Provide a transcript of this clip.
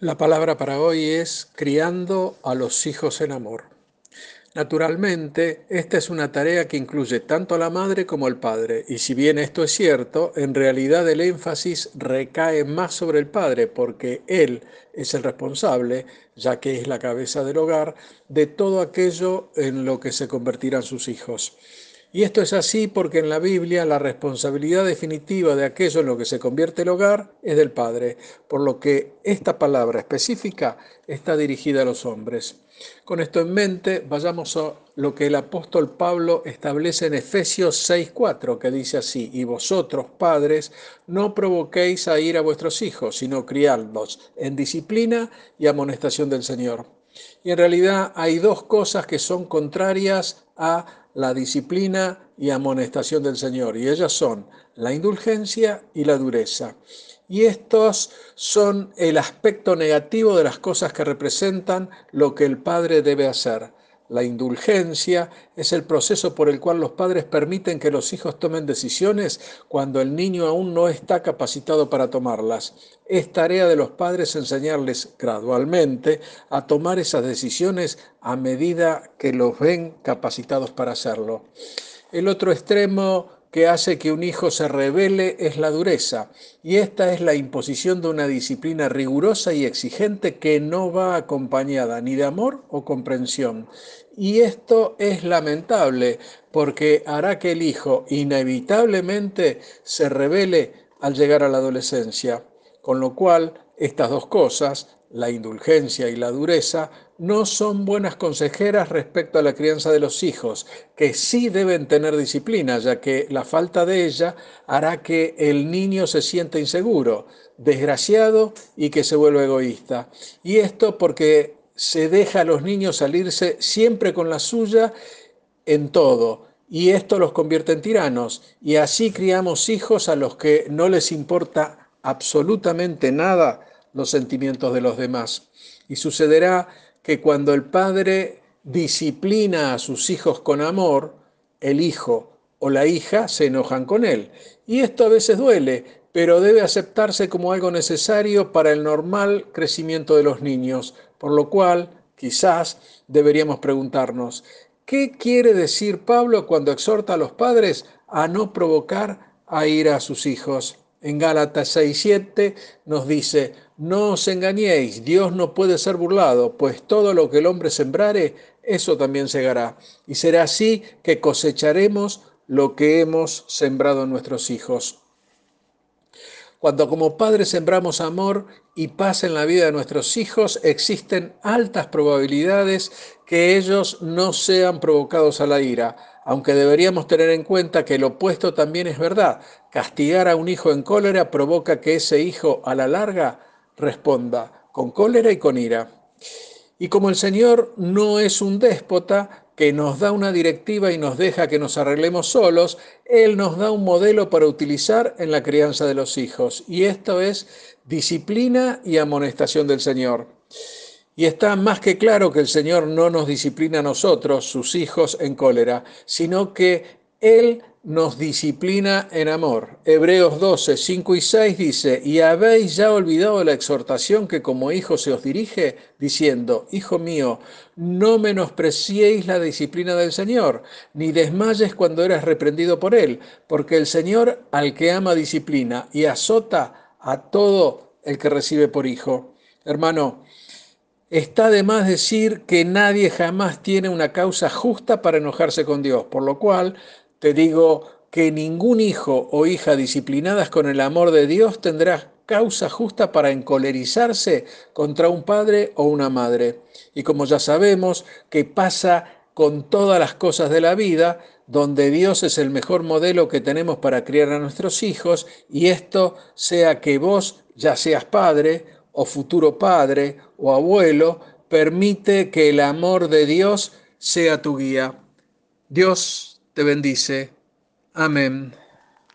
La palabra para hoy es criando a los hijos en amor. Naturalmente, esta es una tarea que incluye tanto a la madre como al padre, y si bien esto es cierto, en realidad el énfasis recae más sobre el padre, porque él es el responsable, ya que es la cabeza del hogar, de todo aquello en lo que se convertirán sus hijos. Y esto es así porque en la Biblia la responsabilidad definitiva de aquello en lo que se convierte el hogar es del Padre, por lo que esta palabra específica está dirigida a los hombres. Con esto en mente, vayamos a lo que el apóstol Pablo establece en Efesios 6:4, que dice así, y vosotros, padres, no provoquéis a ir a vuestros hijos, sino criadlos en disciplina y amonestación del Señor. Y en realidad hay dos cosas que son contrarias a la disciplina y amonestación del Señor, y ellas son la indulgencia y la dureza. Y estos son el aspecto negativo de las cosas que representan lo que el Padre debe hacer. La indulgencia es el proceso por el cual los padres permiten que los hijos tomen decisiones cuando el niño aún no está capacitado para tomarlas. Es tarea de los padres enseñarles gradualmente a tomar esas decisiones a medida que los ven capacitados para hacerlo. El otro extremo que hace que un hijo se revele es la dureza, y esta es la imposición de una disciplina rigurosa y exigente que no va acompañada ni de amor o comprensión. Y esto es lamentable porque hará que el hijo inevitablemente se revele al llegar a la adolescencia, con lo cual estas dos cosas, la indulgencia y la dureza, no son buenas consejeras respecto a la crianza de los hijos, que sí deben tener disciplina, ya que la falta de ella hará que el niño se sienta inseguro, desgraciado y que se vuelva egoísta. Y esto porque se deja a los niños salirse siempre con la suya en todo. Y esto los convierte en tiranos. Y así criamos hijos a los que no les importa absolutamente nada los sentimientos de los demás. Y sucederá que cuando el padre disciplina a sus hijos con amor, el hijo o la hija se enojan con él. Y esto a veces duele, pero debe aceptarse como algo necesario para el normal crecimiento de los niños, por lo cual quizás deberíamos preguntarnos, ¿qué quiere decir Pablo cuando exhorta a los padres a no provocar a ir a sus hijos? En Gálatas 6:7 nos dice, no os engañéis, Dios no puede ser burlado, pues todo lo que el hombre sembrare, eso también segará. Y será así que cosecharemos lo que hemos sembrado en nuestros hijos. Cuando como padres sembramos amor y paz en la vida de nuestros hijos, existen altas probabilidades que ellos no sean provocados a la ira, aunque deberíamos tener en cuenta que el opuesto también es verdad. Castigar a un hijo en cólera provoca que ese hijo a la larga responda con cólera y con ira. Y como el Señor no es un déspota que nos da una directiva y nos deja que nos arreglemos solos, Él nos da un modelo para utilizar en la crianza de los hijos. Y esto es disciplina y amonestación del Señor. Y está más que claro que el Señor no nos disciplina a nosotros, sus hijos, en cólera, sino que Él nos disciplina en amor. Hebreos 12, 5 y 6 dice, y habéis ya olvidado la exhortación que como hijo se os dirige, diciendo, Hijo mío, no menospreciéis la disciplina del Señor, ni desmayes cuando eres reprendido por Él, porque el Señor al que ama disciplina y azota a todo el que recibe por hijo. Hermano, está de más decir que nadie jamás tiene una causa justa para enojarse con Dios, por lo cual te digo que ningún hijo o hija disciplinadas con el amor de Dios tendrá causa justa para encolerizarse contra un padre o una madre. Y como ya sabemos que pasa con todas las cosas de la vida, donde Dios es el mejor modelo que tenemos para criar a nuestros hijos, y esto sea que vos ya seas padre o futuro padre o abuelo, permite que el amor de Dios sea tu guía. Dios te bendice. Amén.